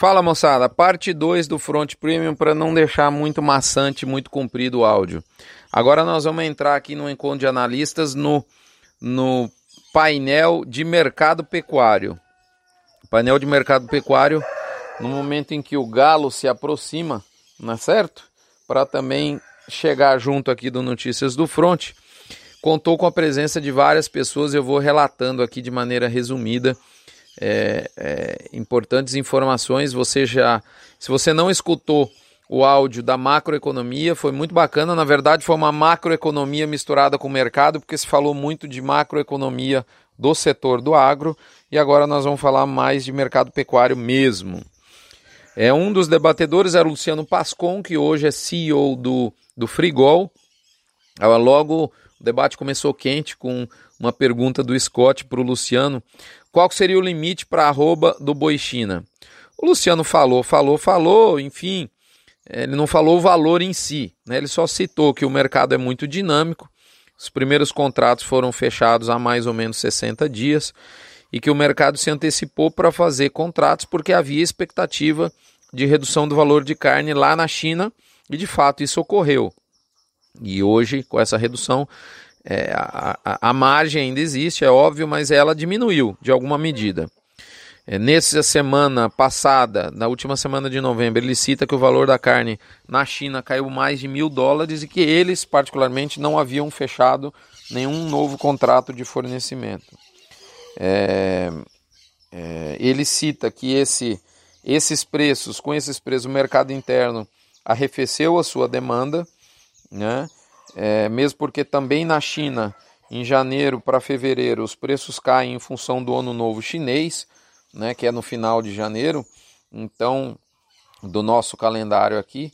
Fala moçada, parte 2 do Front Premium para não deixar muito maçante, muito comprido o áudio. Agora nós vamos entrar aqui no encontro de analistas no, no painel de mercado pecuário. Painel de mercado pecuário, no momento em que o galo se aproxima, não é certo? Para também chegar junto aqui do Notícias do Front, contou com a presença de várias pessoas, eu vou relatando aqui de maneira resumida é, é, importantes informações. Você já, se você não escutou o áudio da macroeconomia, foi muito bacana. Na verdade, foi uma macroeconomia misturada com o mercado, porque se falou muito de macroeconomia do setor do agro e agora nós vamos falar mais de mercado pecuário mesmo. É um dos debatedores é Luciano Pascon, que hoje é CEO do, do Frigol. Logo o debate começou quente com uma pergunta do Scott para o Luciano. Qual seria o limite para arroba do Boixina? O Luciano falou, falou, falou, enfim, ele não falou o valor em si, né? ele só citou que o mercado é muito dinâmico, os primeiros contratos foram fechados há mais ou menos 60 dias e que o mercado se antecipou para fazer contratos porque havia expectativa de redução do valor de carne lá na China e de fato isso ocorreu. E hoje, com essa redução, é, a, a, a, margem ainda existe, é óbvio, mas ela diminuiu de alguma medida. É, nessa semana passada, na última semana de novembro, ele cita que o valor da carne na China caiu mais de mil dólares e que eles, particularmente, não haviam fechado nenhum novo contrato de fornecimento. É, é, ele cita que esse, esses preços, com esses preços, o mercado interno arrefeceu a sua demanda né? É, mesmo porque também na China, em janeiro para fevereiro, os preços caem em função do ano novo chinês, né, que é no final de janeiro, então do nosso calendário aqui.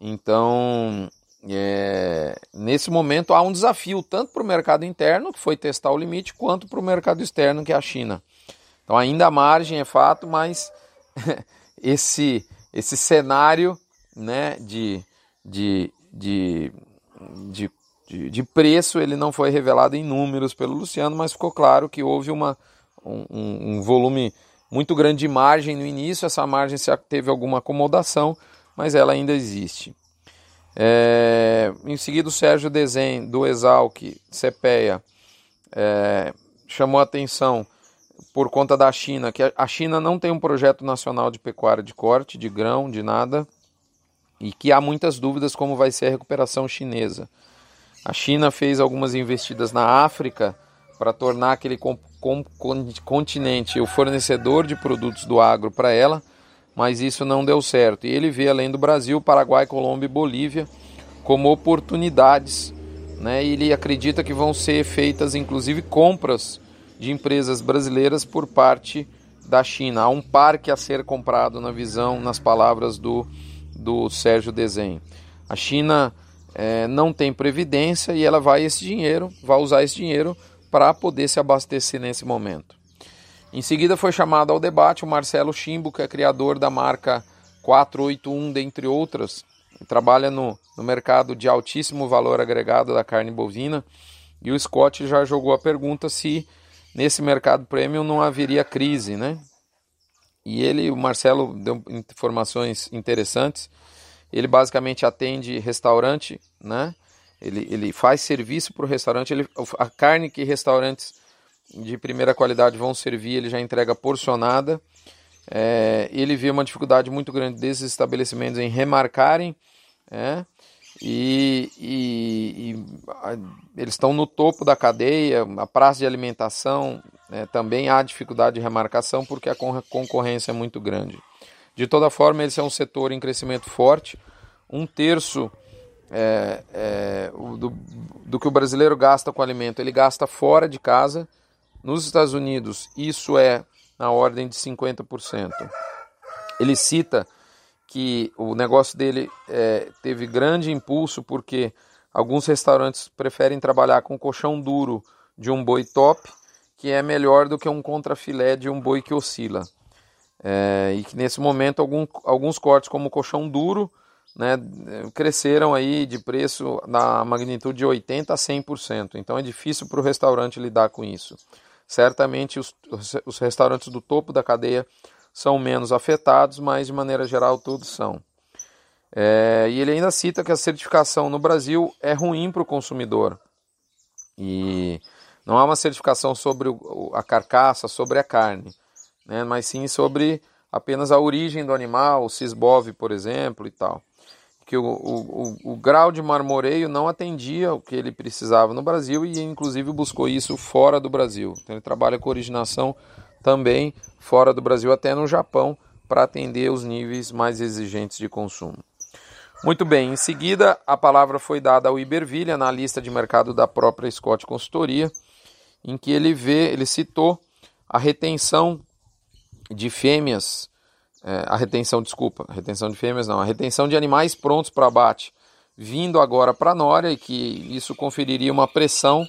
Então, é, nesse momento há um desafio tanto para o mercado interno, que foi testar o limite, quanto para o mercado externo, que é a China. Então, ainda a margem é fato, mas esse, esse cenário né, de, de, de, de, de, de, preço ele não foi revelado em números pelo Luciano, mas ficou claro que houve uma, um, um volume muito grande de margem no início. Essa margem teve alguma acomodação, mas ela ainda existe. É, em seguida, o Sérgio Desen, do Exalc, CPEA, é, chamou atenção por conta da China, que a China não tem um projeto nacional de pecuária de corte, de grão, de nada e que há muitas dúvidas como vai ser a recuperação chinesa. A China fez algumas investidas na África para tornar aquele com, com, continente o fornecedor de produtos do agro para ela, mas isso não deu certo. E ele vê, além do Brasil, Paraguai, Colômbia e Bolívia, como oportunidades. Né? E ele acredita que vão ser feitas, inclusive, compras de empresas brasileiras por parte da China. Há um parque a ser comprado, na visão, nas palavras do do Sérgio Desenho. A China é, não tem previdência e ela vai esse dinheiro, vai usar esse dinheiro para poder se abastecer nesse momento. Em seguida foi chamado ao debate o Marcelo Chimbo, que é criador da marca 481, dentre outras, trabalha no, no mercado de altíssimo valor agregado da carne bovina. E o Scott já jogou a pergunta se nesse mercado premium não haveria crise, né? E ele, o Marcelo, deu informações interessantes. Ele basicamente atende restaurante, né? Ele, ele faz serviço para o restaurante. Ele, a carne que restaurantes de primeira qualidade vão servir, ele já entrega porcionada. É, ele vê uma dificuldade muito grande desses estabelecimentos em remarcarem, é, e, e, e a, eles estão no topo da cadeia, a praça de alimentação né, também há dificuldade de remarcação porque a concorrência é muito grande. De toda forma, esse é um setor em crescimento forte. Um terço é, é, do, do que o brasileiro gasta com alimento, ele gasta fora de casa. Nos Estados Unidos, isso é na ordem de 50%. Ele cita que o negócio dele é, teve grande impulso porque alguns restaurantes preferem trabalhar com colchão duro de um boi top, que é melhor do que um contrafilé de um boi que oscila. É, e que nesse momento algum, alguns cortes como colchão duro né, cresceram aí de preço na magnitude de 80% a 100%. Então é difícil para o restaurante lidar com isso. Certamente os, os restaurantes do topo da cadeia são menos afetados, mas de maneira geral todos são. É, e ele ainda cita que a certificação no Brasil é ruim para o consumidor. E não há uma certificação sobre a carcaça, sobre a carne, né, mas sim sobre apenas a origem do animal, o cisbove, por exemplo, e tal. Que o, o, o, grau de marmoreio não atendia o que ele precisava no Brasil e, inclusive, buscou isso fora do Brasil. Então, ele trabalha com originação também fora do Brasil, até no Japão, para atender os níveis mais exigentes de consumo. Muito bem, em seguida a palavra foi dada ao Iberville, analista de mercado da própria Scott Consultoria, em que ele vê, ele citou a retenção de fêmeas, é, a retenção, desculpa, a retenção de fêmeas não, a retenção de animais prontos para abate, vindo agora para Nória, e que isso conferiria uma pressão.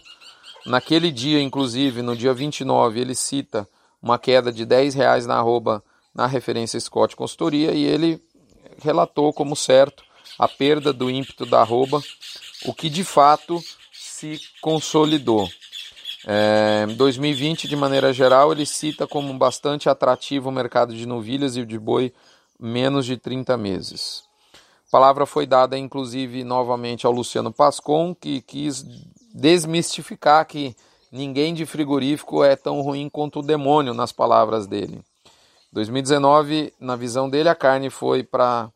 Naquele dia, inclusive, no dia 29, ele cita uma queda de 10 reais na arroba na referência Scott Consultoria e ele relatou como certo a perda do ímpeto da arroba, o que de fato se consolidou. É, 2020, de maneira geral, ele cita como bastante atrativo o mercado de novilhas e de boi menos de 30 meses. A palavra foi dada, inclusive, novamente ao Luciano Pascon, que quis desmistificar que ninguém de frigorífico é tão ruim quanto o demônio, nas palavras dele. 2019, na visão dele, a carne foi para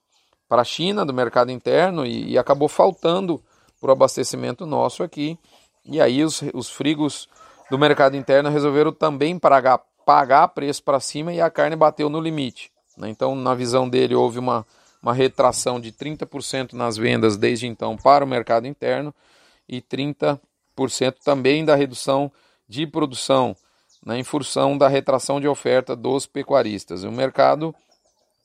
a China, do mercado interno, e, e acabou faltando para o abastecimento nosso aqui. E aí os, os frigos do mercado interno resolveram também pagar, pagar preço para cima e a carne bateu no limite. Né? Então, na visão dele, houve uma, uma retração de 30% nas vendas desde então para o mercado interno e 30% também da redução de produção né, em função da retração de oferta dos pecuaristas. O mercado,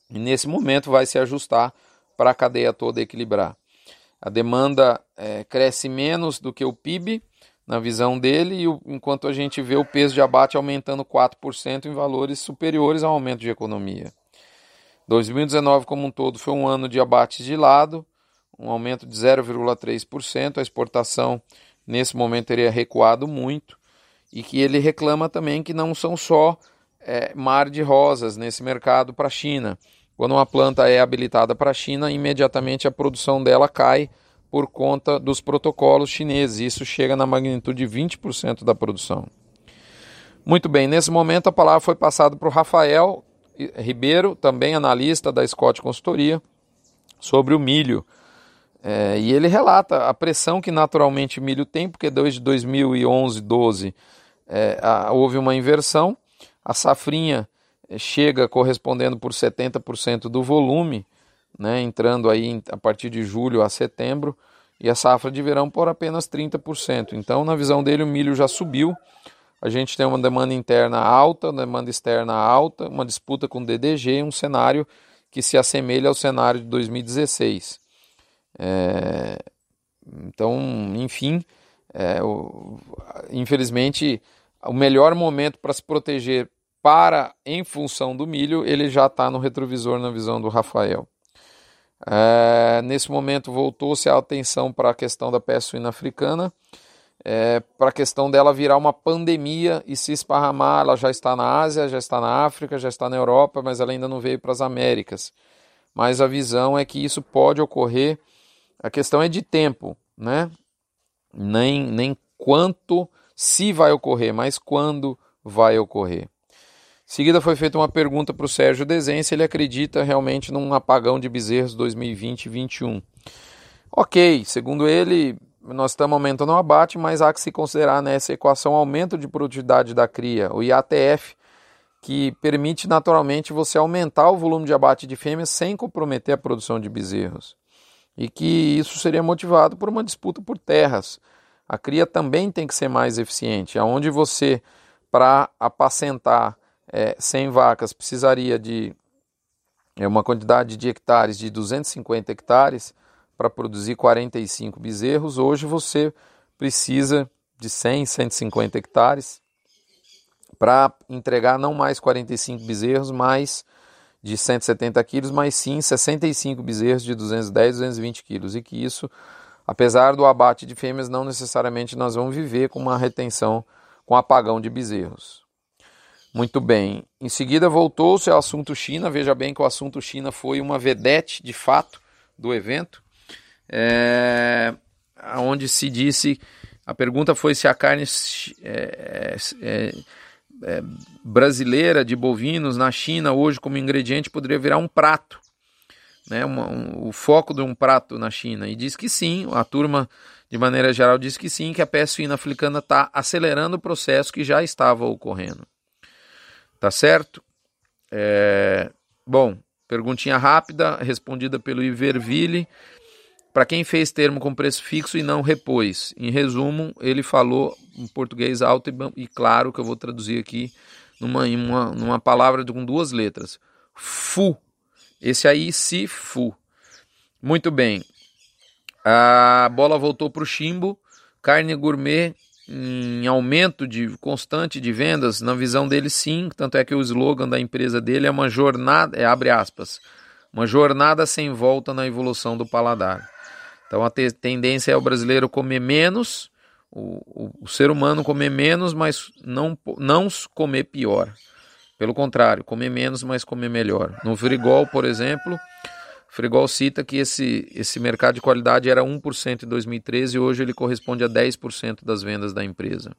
nesse momento, vai se ajustar para a cadeia toda equilibrar. A demanda é, cresce menos do que o PIB, na visão dele, e enquanto a gente vê o peso de abate aumentando 4% em valores superiores ao aumento de economia. 2019 como um todo foi um ano de abates de lado, um aumento de 0,3%, a exportação nesse momento teria recuado muito, e que ele reclama também que não são só é, mar de rosas nesse mercado para a China. Quando uma planta é habilitada para a China, imediatamente a produção dela cai por conta dos protocolos chineses. Isso chega na magnitude de 20% da produção. Muito bem, nesse momento a palavra foi passada para o Rafael Ribeiro, também analista da Scott Consultoria, sobre o milho. É, e ele relata a pressão que naturalmente o milho tem, porque desde 2011, 12 é, a, houve uma inversão. A safrinha chega correspondendo por 70% do volume né, entrando aí a partir de julho a setembro, e a safra de verão por apenas 30%. Então, na visão dele, o milho já subiu. A gente tem uma demanda interna alta, demanda externa alta, uma disputa com DDG, um cenário que se assemelha ao cenário de 2016. É... Então, enfim, é, o... infelizmente, o melhor momento para se proteger para em função do milho, ele já está no retrovisor na visão do Rafael. É, nesse momento voltou-se a atenção para a questão da peste suína africana, é, para a questão dela virar uma pandemia e se esparramar. Ela já está na Ásia, já está na África, já está na Europa, mas ela ainda não veio para as Américas. Mas a visão é que isso pode ocorrer. A questão é de tempo, né? Nem, nem quanto se vai ocorrer, mas quando vai ocorrer seguida foi feita uma pergunta para o Sérgio Dezen se ele acredita realmente num apagão de bezerros 2020-21. Ok, segundo ele, nós estamos aumentando o abate, mas há que se considerar nessa equação aumento de produtividade da cria, o IATF, que permite naturalmente você aumentar o volume de abate de fêmeas sem comprometer a produção de bezerros. E que isso seria motivado por uma disputa por terras. A cria também tem que ser mais eficiente, aonde você, para apacentar é, 100 vacas precisaria de é, uma quantidade de hectares de 250 hectares para produzir 45 bezerros. Hoje você precisa de 100, 150 hectares para entregar não mais 45 bezerros, mais de 170 quilos, mas sim 65 bezerros de 210, 220 quilos. E que isso, apesar do abate de fêmeas, não necessariamente nós vamos viver com uma retenção, com apagão de bezerros. Muito bem. Em seguida voltou-se ao assunto China. Veja bem que o assunto China foi uma vedete, de fato, do evento. É, onde se disse, a pergunta foi se a carne é, é, é, brasileira de bovinos na China hoje como ingrediente poderia virar um prato, né, um, o foco de um prato na China. E diz que sim, a turma de maneira geral diz que sim, que a peste suína africana está acelerando o processo que já estava ocorrendo. Tá certo? É... Bom, perguntinha rápida, respondida pelo Iverville. Para quem fez termo com preço fixo e não repôs. Em resumo, ele falou em português alto e, claro que eu vou traduzir aqui numa, uma, numa palavra com duas letras. Fu. Esse aí, se fu. Muito bem. A bola voltou para o chimbo. Carne gourmet em aumento de constante de vendas, na visão dele sim, tanto é que o slogan da empresa dele é uma jornada, é, abre aspas, uma jornada sem volta na evolução do paladar. Então a te tendência é o brasileiro comer menos, o, o, o, ser humano comer menos, mas não, não comer pior. Pelo contrário, comer menos, mas comer melhor. No Frigol, por exemplo, Frigol cita que esse, esse mercado de qualidade era 1% em 2013 e hoje ele corresponde a 10% das vendas da empresa.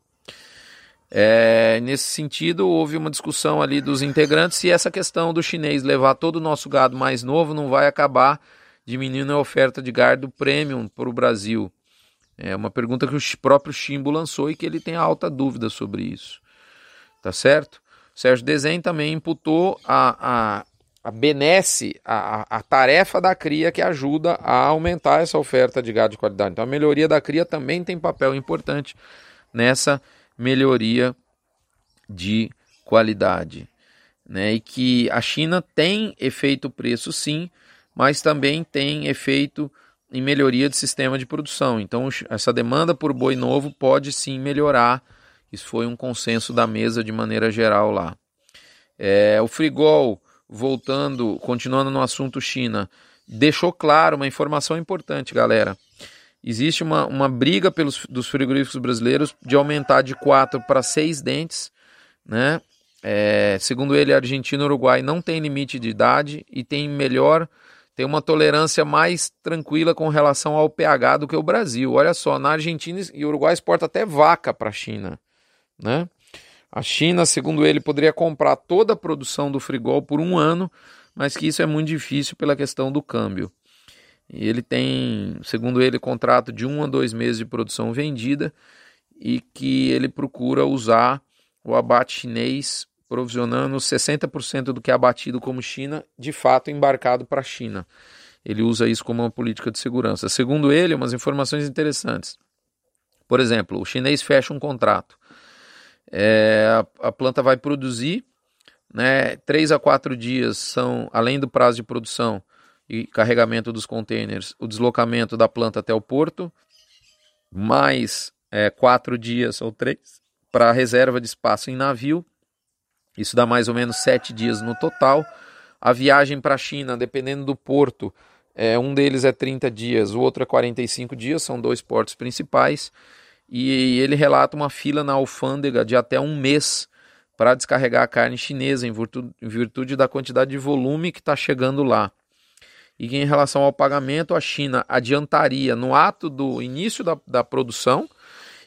É, nesse sentido, houve uma discussão ali dos integrantes se essa questão do chinês levar todo o nosso gado mais novo não vai acabar diminuindo a oferta de gado premium para o Brasil. É uma pergunta que o próprio Chimbo lançou e que ele tem alta dúvida sobre isso. Tá certo? Sérgio Desen também imputou a, a benesse, a, a tarefa da cria que ajuda a aumentar essa oferta de gado de qualidade. Então a melhoria da cria também tem papel importante nessa melhoria de qualidade. Né? E que a China tem efeito preço sim, mas também tem efeito em melhoria de sistema de produção. Então essa demanda por boi novo pode sim melhorar. Isso foi um consenso da mesa de maneira geral lá. É, o frigol voltando, continuando no assunto China, deixou claro uma informação importante, galera. Existe uma, uma briga pelos, dos frigoríficos brasileiros de aumentar de 4 para 6 dentes, né? É, segundo ele, Argentina e Uruguai não tem limite de idade e tem melhor, tem uma tolerância mais tranquila com relação ao pH do que o Brasil. Olha só, na Argentina e Uruguai exporta até vaca para a China, né? A China, segundo ele, poderia comprar toda a produção do Frigol por um ano, mas que isso é muito difícil pela questão do câmbio. E ele tem, segundo ele, contrato de um a dois meses de produção vendida e que ele procura usar o abate chinês, provisionando 60% do que é abatido como China, de fato embarcado para a China. Ele usa isso como uma política de segurança. Segundo ele, umas informações interessantes. Por exemplo, o chinês fecha um contrato é, a, a, planta vai produzir, né? Três a quatro dias são, além do prazo de produção e carregamento dos containers, o deslocamento da planta até o porto, mais é, quatro dias ou três para reserva de espaço em navio. Isso dá mais ou menos sete dias no total. A viagem para a China, dependendo do porto, é, um deles é 30 dias, o outro é 45 dias, são dois portos principais e ele relata uma fila na alfândega de até um mês para descarregar a carne chinesa, em virtude, em virtude da quantidade de volume que está chegando lá. E que em relação ao pagamento, a China adiantaria no ato do início da, da produção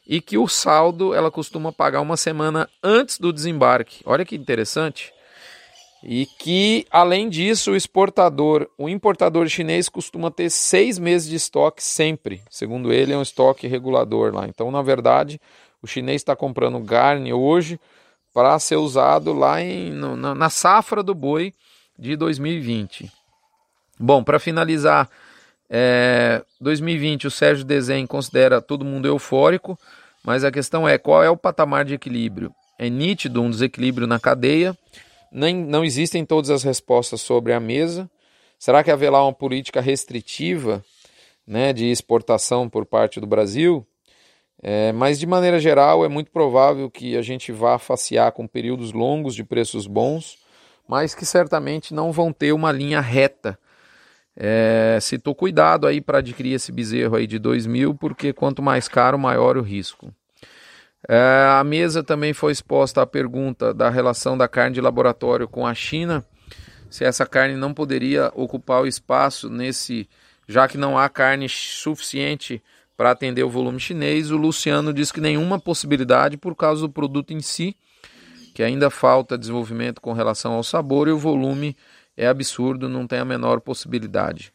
e que o saldo ela costuma pagar uma semana antes do desembarque. Olha que interessante. E que, além disso, o exportador, o importador chinês costuma ter seis meses de estoque sempre. Segundo ele, é um estoque regulador lá. Então, na verdade, o chinês está comprando carne hoje para ser usado lá em, no, na, na safra do boi de 2020. Bom, para finalizar, é, 2020 o Sérgio Desen considera todo mundo eufórico, mas a questão é qual é o patamar de equilíbrio? É nítido um desequilíbrio na cadeia nem, não existem todas as respostas sobre a mesa. Será que haverá uma política restritiva né, de exportação por parte do Brasil? É, mas, de maneira geral, é muito provável que a gente vá facear com períodos longos de preços bons, mas que certamente não vão ter uma linha reta. É, citou cuidado aí para adquirir esse bezerro aí de 2 mil, porque quanto mais caro, maior o risco. É, a mesa também foi exposta à pergunta da relação da carne de laboratório com a China, se essa carne não poderia ocupar o espaço nesse, já que não há carne suficiente para atender o volume chinês. O Luciano diz que nenhuma possibilidade por causa do produto em si, que ainda falta desenvolvimento com relação ao sabor e o volume é absurdo, não tem a menor possibilidade.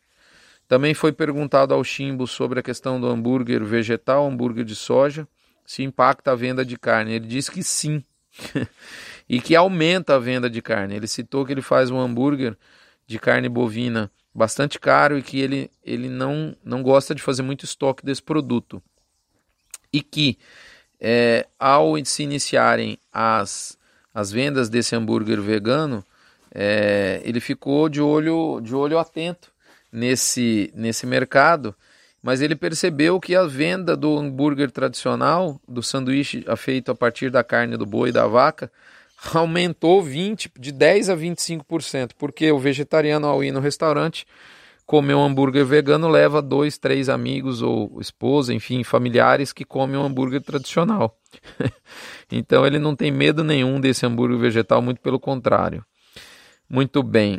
Também foi perguntado ao Chimbo sobre a questão do hambúrguer vegetal, hambúrguer de soja, se impacta a venda de carne. Ele disse que sim, e que aumenta a venda de carne. Ele citou que ele faz um hambúrguer de carne bovina bastante caro e que ele, ele não, não gosta de fazer muito estoque desse produto. E que é, ao se iniciarem as, as vendas desse hambúrguer vegano, é, ele ficou de olho, de olho atento nesse, nesse mercado, mas ele percebeu que a venda do hambúrguer tradicional, do sanduíche feito a partir da carne do boi e da vaca, aumentou 20, de 10 a 25%, porque o vegetariano ao ir no restaurante comer um hambúrguer vegano leva dois, três amigos ou esposa, enfim, familiares que comem um hambúrguer tradicional. então ele não tem medo nenhum desse hambúrguer vegetal, muito pelo contrário. Muito bem.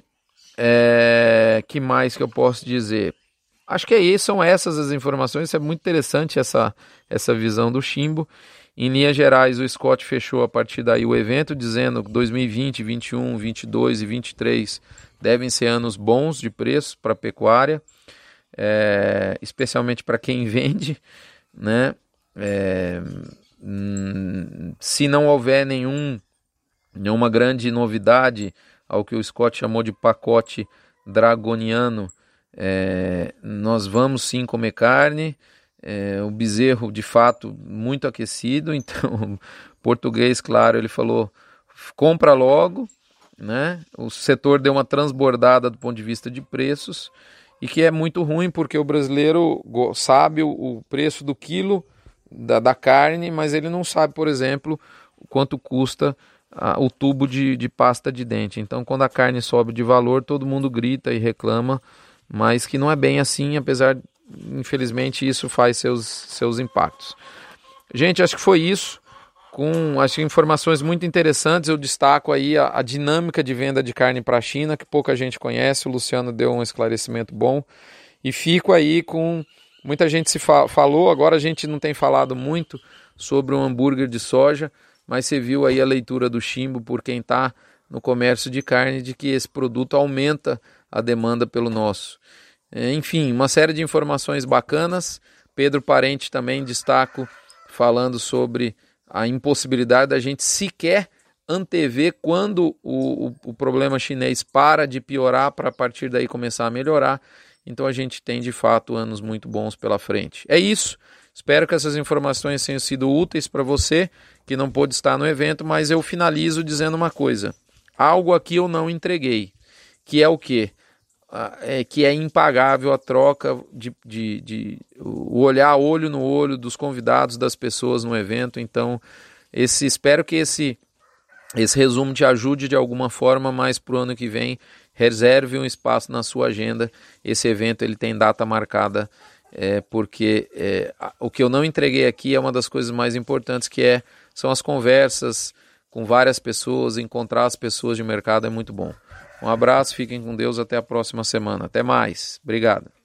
É, que mais que eu posso dizer? Acho que é isso, são essas as informações. É muito interessante essa, essa visão do Chimbo. Em linhas gerais, o Scott fechou a partir daí o evento, dizendo que 2020, 21, 22 e 23 devem ser anos bons de preço para a pecuária, é, especialmente para quem vende. Né? É, hum, se não houver nenhum, nenhuma grande novidade ao que o Scott chamou de pacote dragoniano, é, nós vamos sim comer carne. É, o bezerro, de fato, muito aquecido. Então, português, claro, ele falou: compra logo. Né? O setor deu uma transbordada do ponto de vista de preços e que é muito ruim porque o brasileiro sabe o, preço do quilo da, da, carne, mas ele não sabe, por exemplo, quanto custa a, o tubo de, de pasta de dente. Então, quando a carne sobe de valor, todo mundo grita e reclama, mas que não é bem assim, apesar, infelizmente, isso faz seus, seus impactos. Gente, acho que foi isso. Com acho informações muito interessantes, eu destaco aí a, a dinâmica de venda de carne para a China, que pouca gente conhece. O Luciano deu um esclarecimento bom. E fico aí com. Muita gente se fa falou, agora a gente não tem falado muito sobre um hambúrguer de soja mas você viu aí a leitura do chimbo por quem está no comércio de carne de que esse produto aumenta a demanda pelo nosso. É, enfim, uma série de informações bacanas. Pedro Parente também destaco falando sobre a impossibilidade da gente sequer antever quando o, o, o problema chinês para de piorar para a partir daí começar a melhorar. Então a gente tem de fato anos muito bons pela frente. É isso. Espero que essas informações tenham sido úteis para você que não pôde estar no evento, mas eu finalizo dizendo uma coisa. Algo aqui eu não entreguei, que é o quê? É, que é impagável a troca de, de, de o olhar olho no olho dos convidados, das pessoas no evento. Então, esse espero que esse esse resumo te ajude de alguma forma, mas para o ano que vem reserve um espaço na sua agenda. Esse evento ele tem data marcada é, porque é, o que eu não entreguei aqui é uma das coisas mais importantes, que é, são as conversas com várias pessoas, encontrar as pessoas de mercado é muito bom. Um abraço, fiquem com Deus, até a próxima semana. Até mais. Obrigado.